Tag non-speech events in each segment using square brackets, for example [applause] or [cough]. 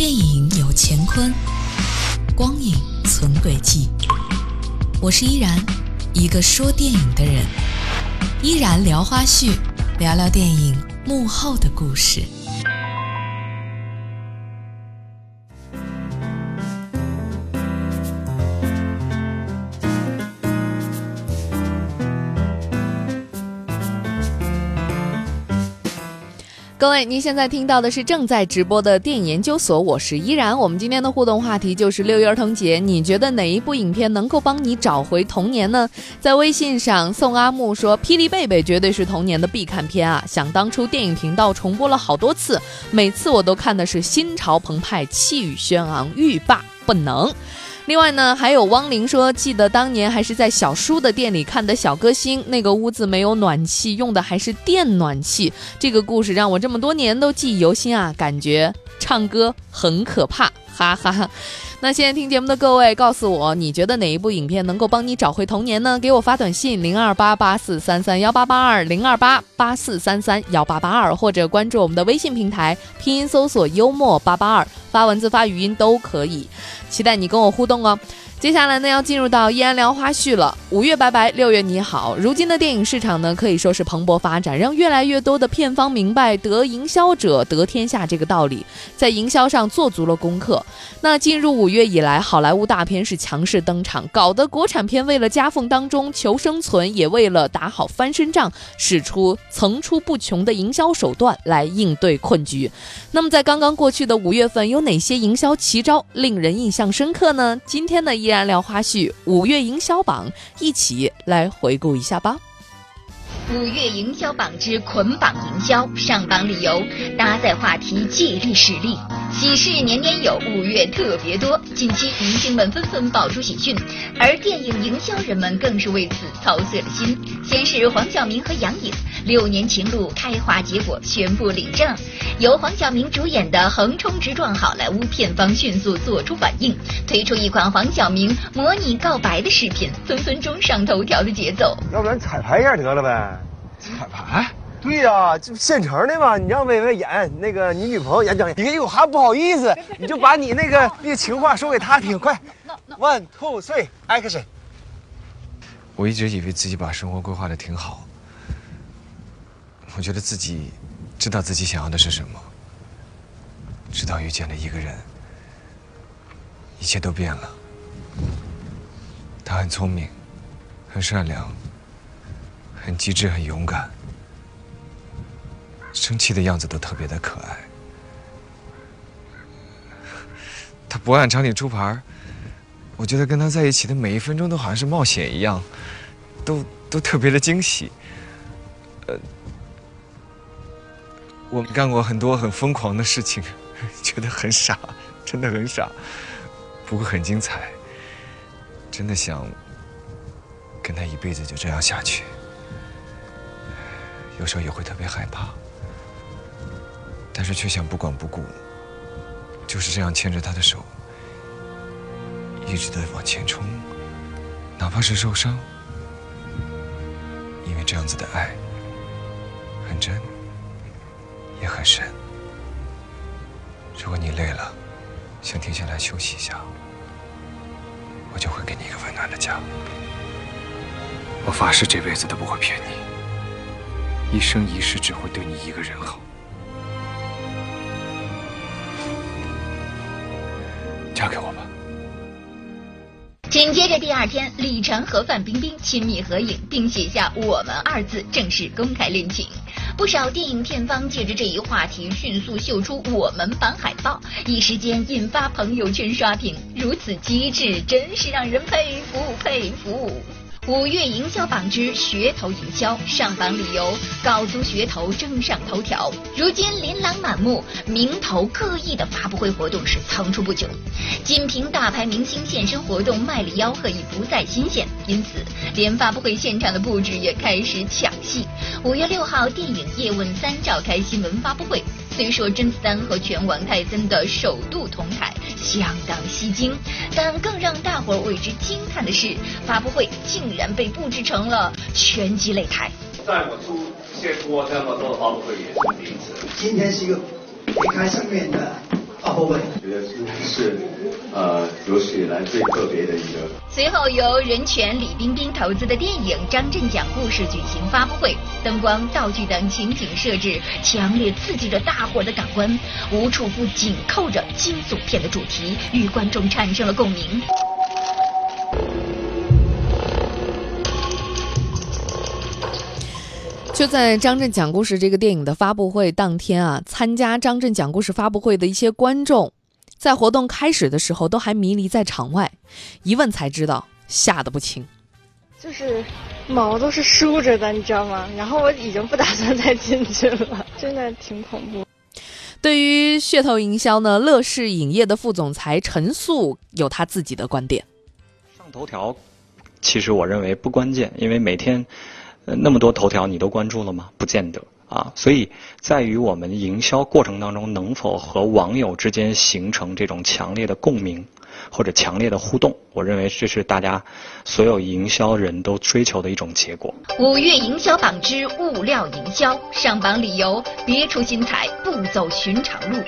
电影有乾坤，光影存轨迹。我是依然，一个说电影的人。依然聊花絮，聊聊电影幕后的故事。各位，您现在听到的是正在直播的电影研究所，我是依然。我们今天的互动话题就是六一儿童节，你觉得哪一部影片能够帮你找回童年呢？在微信上，宋阿木说，《霹雳贝贝》绝对是童年的必看片啊！想当初电影频道重播了好多次，每次我都看的是心潮澎湃、气宇轩昂、欲罢不能。另外呢，还有汪玲说，记得当年还是在小叔的店里看的小歌星，那个屋子没有暖气，用的还是电暖气。这个故事让我这么多年都记忆犹新啊，感觉唱歌很可怕，哈哈。那现在听节目的各位，告诉我你觉得哪一部影片能够帮你找回童年呢？给我发短信零二八八四三三幺八八二零二八八四三三幺八八二，或者关注我们的微信平台，拼音搜索幽默八八二，发文字发语音都可以，期待你跟我互动哦。接下来呢，要进入到依然聊花絮了。五月拜拜，六月你好。如今的电影市场呢，可以说是蓬勃发展，让越来越多的片方明白“得营销者得天下”这个道理，在营销上做足了功课。那进入五月以来，好莱坞大片是强势登场，搞得国产片为了夹缝当中求生存，也为了打好翻身仗，使出层出不穷的营销手段来应对困局。那么在刚刚过去的五月份，有哪些营销奇招令人印象深刻呢？今天呢，依然聊花絮，五月营销榜，一起来回顾一下吧。五月营销榜之捆绑营销，上榜理由：搭载话题，借力使力。喜事年年有，五月特别多。近期明星们纷纷爆出喜讯，而电影营销人们更是为此操碎了心。先是黄晓明和杨颖六年情路开花结果，宣布领证。由黄晓明主演的《横冲直撞》好莱坞片方迅速做出反应，推出一款黄晓明模拟告白的视频，分分钟上头条的节奏。要不然彩排一下得了呗？彩排？对呀，就现成的嘛。你让薇薇演那个你女朋友演讲，你我还不好意思，你就把你那个 [laughs] 那情话说给她听，快。One two three action。我一直以为自己把生活规划的挺好，我觉得自己知道自己想要的是什么，直到遇见了一个人，一切都变了。他很聪明，很善良，很机智，很勇敢，生气的样子都特别的可爱。他不按常理出牌我觉得跟他在一起的每一分钟都好像是冒险一样，都都特别的惊喜。呃，我干过很多很疯狂的事情，[laughs] 觉得很傻，真的很傻，不过很精彩。真的想跟他一辈子就这样下去，有时候也会特别害怕，但是却想不管不顾，就是这样牵着他的手。一直的往前冲，哪怕是受伤，因为这样子的爱很真，也很深。如果你累了，想停下来休息一下，我就会给你一个温暖的家。我发誓这辈子都不会骗你，一生一世只会对你一个人好。嫁给我吧。紧接着第二天，李晨和范冰冰亲密合影，并写下“我们”二字，正式公开恋情。不少电影片方借着这一话题，迅速秀出“我们”版海报，一时间引发朋友圈刷屏。如此机智，真是让人佩服佩服。五月营销榜之噱头营销上榜理由：搞足噱头争上头条。如今琳琅满目、名头各异的发布会活动是层出不穷，仅凭大牌明星现身活动卖力吆喝已不再新鲜，因此连发布会现场的布置也开始抢戏。五月六号，电影《叶问三》召开新闻发布会。虽说甄子丹和拳王泰森的首度同台相当吸睛，但更让大伙为之惊叹的是，发布会竟然被布置成了拳击擂台。在我出现过这么多发布会也是第一次。今天是一个别开生面的发布会，觉得是是呃有史以来最特别的一个。随后由任泉李冰冰投资的电影《张震讲故事》举行发布会，灯光、道具等情景设置强烈刺激着大伙的感官，无处不紧扣着惊悚片的主题，与观众产生了共鸣。就在张震讲故事这个电影的发布会当天啊，参加张震讲故事发布会的一些观众，在活动开始的时候都还迷离在场外，一问才知道，吓得不轻。就是毛都是竖着的，你知道吗？然后我已经不打算再进去了，真的挺恐怖。对于噱头营销呢，乐视影业的副总裁陈素有他自己的观点。上头条，其实我认为不关键，因为每天。那么多头条你都关注了吗？不见得啊，所以在于我们营销过程当中能否和网友之间形成这种强烈的共鸣或者强烈的互动，我认为这是大家所有营销人都追求的一种结果。五月营销榜之物料营销上榜理由：别出心裁，不走寻常路。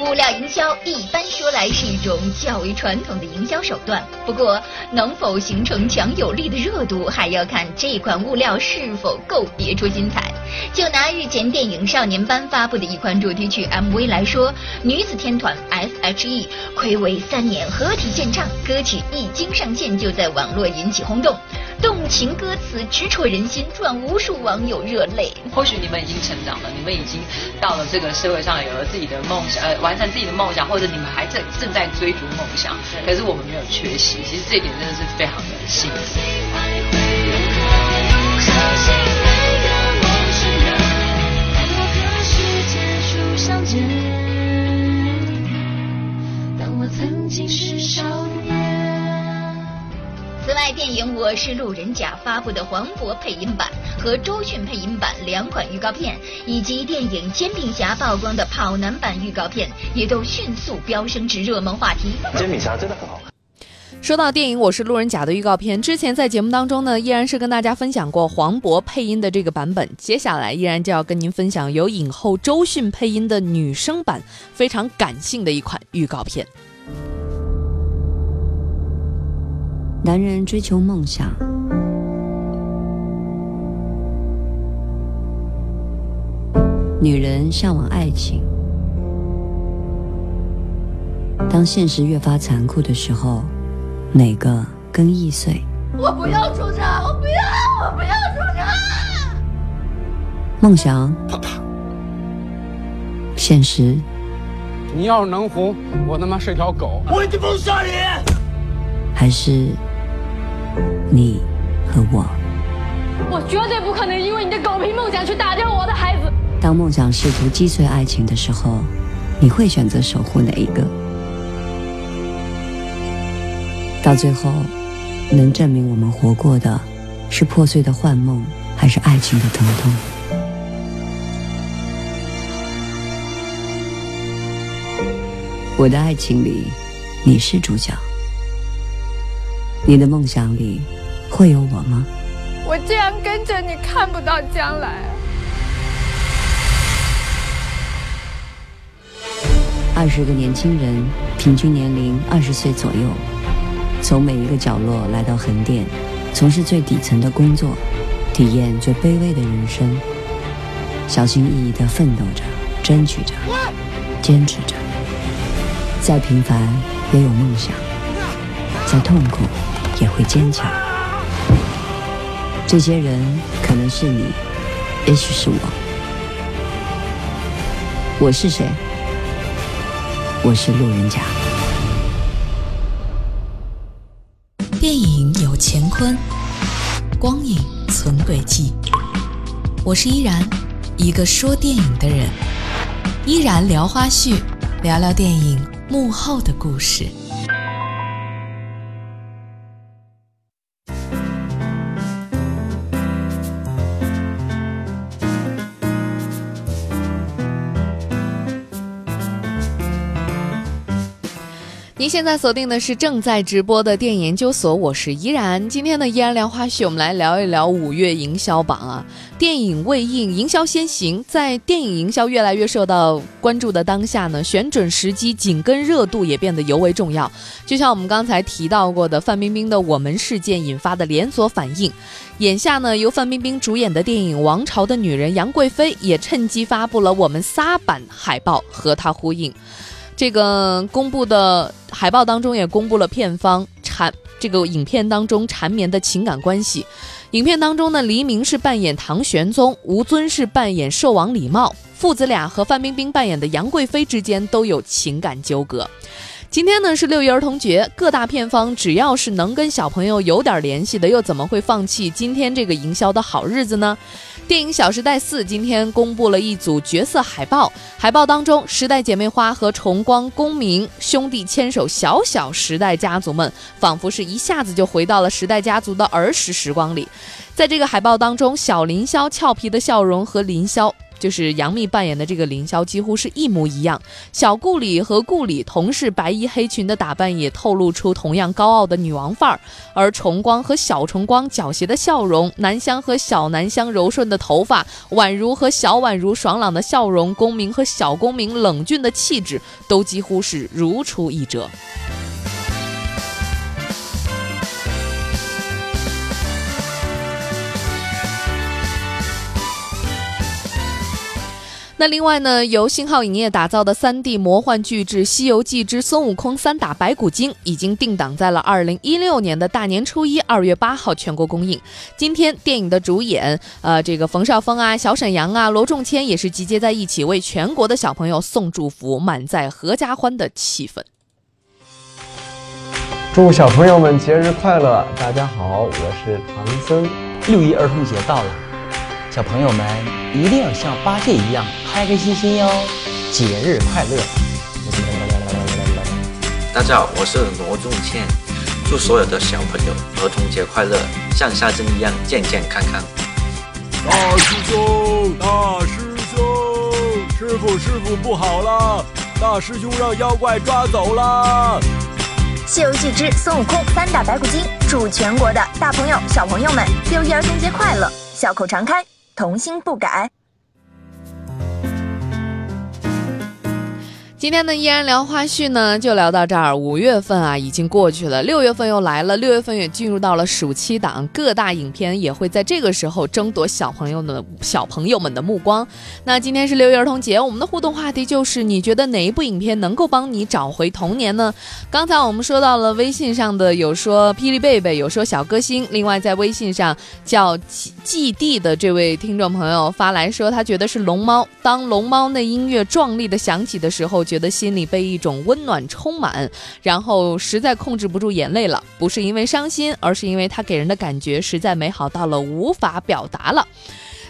物料营销一般说来是一种较为传统的营销手段，不过能否形成强有力的热度，还要看这款物料是否够别出心裁。就拿日前电影《少年班》发布的一款主题曲 MV 来说，女子天团 S.H.E 暌违三年合体献唱，歌曲一经上线就在网络引起轰动。动情歌词直戳人心，赚无数网友热泪。或许你们已经成长了，你们已经到了这个社会上，有了自己的梦想，呃，完成自己的梦想，或者你们还在正在追逐梦想。可是我们没有缺席，其实这一点真的是非常的幸福。外，电影《我是路人甲》发布的黄渤配音版和周迅配音版两款预告片，以及电影《煎饼侠》曝光的跑男版预告片，也都迅速飙升至热门话题。煎饼侠真的很好看。说到电影《我是路人甲》的预告片，之前在节目当中呢，依然是跟大家分享过黄渤配音的这个版本，接下来依然就要跟您分享由影后周迅配音的女生版，非常感性的一款预告片。男人追求梦想，女人向往爱情。当现实越发残酷的时候，哪个更易碎？我不要出差！我不要！我不要出差！梦想，啪啪。现实，你要是能红，我他妈是条狗！我一定不杀你！还是？你和我，我绝对不可能因为你的狗屁梦想去打掉我的孩子。当梦想试图击碎爱情的时候，你会选择守护哪一个？到最后，能证明我们活过的是破碎的幻梦，还是爱情的疼痛？我的爱情里，你是主角。你的梦想里会有我吗？我这样跟着你，看不到将来。二十个年轻人，平均年龄二十岁左右，从每一个角落来到横店，从事最底层的工作，体验最卑微的人生，小心翼翼地奋斗着，争取着，坚持着。再平凡也有梦想，再痛苦。也会坚强。这些人可能是你，也许是我。我是谁？我是路人甲。电影有乾坤，光影存轨迹。我是依然，一个说电影的人。依然聊花絮，聊聊电影幕后的故事。您现在锁定的是正在直播的电影研究所，我是依然。今天的依然聊花絮，我们来聊一聊五月营销榜啊。电影未映，营销先行。在电影营销越来越受到关注的当下呢，选准时机、紧跟热度也变得尤为重要。就像我们刚才提到过的范冰冰的《我们》事件引发的连锁反应，眼下呢，由范冰冰主演的电影《王朝的女人》杨贵妃也趁机发布了《我们仨》版海报，和她呼应。这个公布的海报当中也公布了片方缠这个影片当中缠绵的情感关系。影片当中呢，黎明是扮演唐玄宗，吴尊是扮演寿王李瑁，父子俩和范冰冰扮演的杨贵妃之间都有情感纠葛。今天呢是六一儿童节，各大片方只要是能跟小朋友有点联系的，又怎么会放弃今天这个营销的好日子呢？电影《小时代四》今天公布了一组角色海报，海报当中，时代姐妹花和重光、公明兄弟牵手，小小时代家族们，仿佛是一下子就回到了时代家族的儿时时光里。在这个海报当中，小林霄俏皮的笑容和林霄。就是杨幂扮演的这个凌霄几乎是一模一样。小顾里和顾里同是白衣黑裙的打扮，也透露出同样高傲的女王范儿。而重光和小重光狡黠的笑容，南湘和小南湘柔顺的头发，宛如和小宛如爽朗的笑容，公明和小公明冷峻的气质，都几乎是如出一辙。那另外呢，由星浩影业打造的 3D 魔幻巨制《西游记之孙悟空三打白骨精》已经定档在了2016年的大年初一，二月八号全国公映。今天电影的主演，呃，这个冯绍峰啊、小沈阳啊、罗仲谦也是集结在一起，为全国的小朋友送祝福，满载合家欢的气氛。祝小朋友们节日快乐！大家好，我是唐僧。六一儿童节到了。小朋友们一定要像八戒一样开开心心哟，节日快乐！大家好，我是罗仲谦，祝所有的小朋友儿童节快乐，像沙僧一样健健康康。大师兄，大师兄，师傅师傅不好了，大师兄让妖怪抓走了。《西游记之孙悟空三打白骨精》，祝全国的大朋友小朋友们六一儿童节快乐，笑口常开。童心不改。今天的依然聊花絮呢，就聊到这儿。五月份啊，已经过去了，六月份又来了，六月份也进入到了暑期档，各大影片也会在这个时候争夺小朋友的小朋友们的目光。那今天是六一儿童节，我们的互动话题就是：你觉得哪一部影片能够帮你找回童年呢？刚才我们说到了微信上的，有说霹雳贝贝，有说小歌星。另外，在微信上叫 [laughs] 季地的这位听众朋友发来说，他觉得是龙猫。当龙猫那音乐壮丽的响起的时候。觉得心里被一种温暖充满，然后实在控制不住眼泪了。不是因为伤心，而是因为他给人的感觉实在美好到了无法表达了。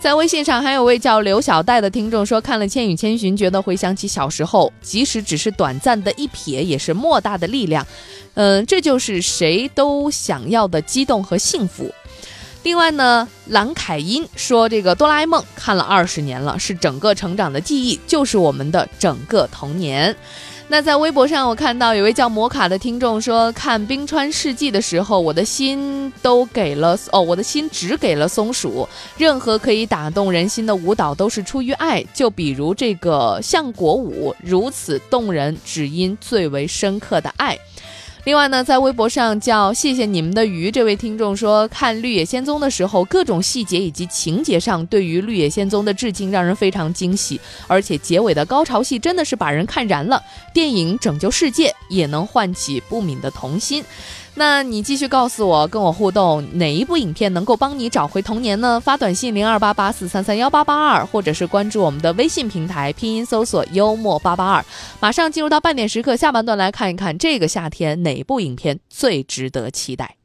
在微信上还有位叫刘小戴的听众说，看了《千与千寻》，觉得回想起小时候，即使只是短暂的一瞥，也是莫大的力量。嗯，这就是谁都想要的激动和幸福。另外呢，蓝凯音说：“这个哆啦 A 梦看了二十年了，是整个成长的记忆，就是我们的整个童年。”那在微博上，我看到有位叫摩卡的听众说：“看《冰川世纪》的时候，我的心都给了哦，我的心只给了松鼠。任何可以打动人心的舞蹈都是出于爱，就比如这个相国舞，如此动人，只因最为深刻的爱。”另外呢，在微博上叫谢谢你们的鱼这位听众说，看《绿野仙踪》的时候，各种细节以及情节上对于《绿野仙踪》的致敬让人非常惊喜，而且结尾的高潮戏真的是把人看燃了。电影拯救世界，也能唤起不泯的童心。那你继续告诉我，跟我互动，哪一部影片能够帮你找回童年呢？发短信零二八八四三三幺八八二，或者是关注我们的微信平台，拼音搜索幽默八八二。马上进入到半点时刻，下半段来看一看这个夏天哪部影片最值得期待。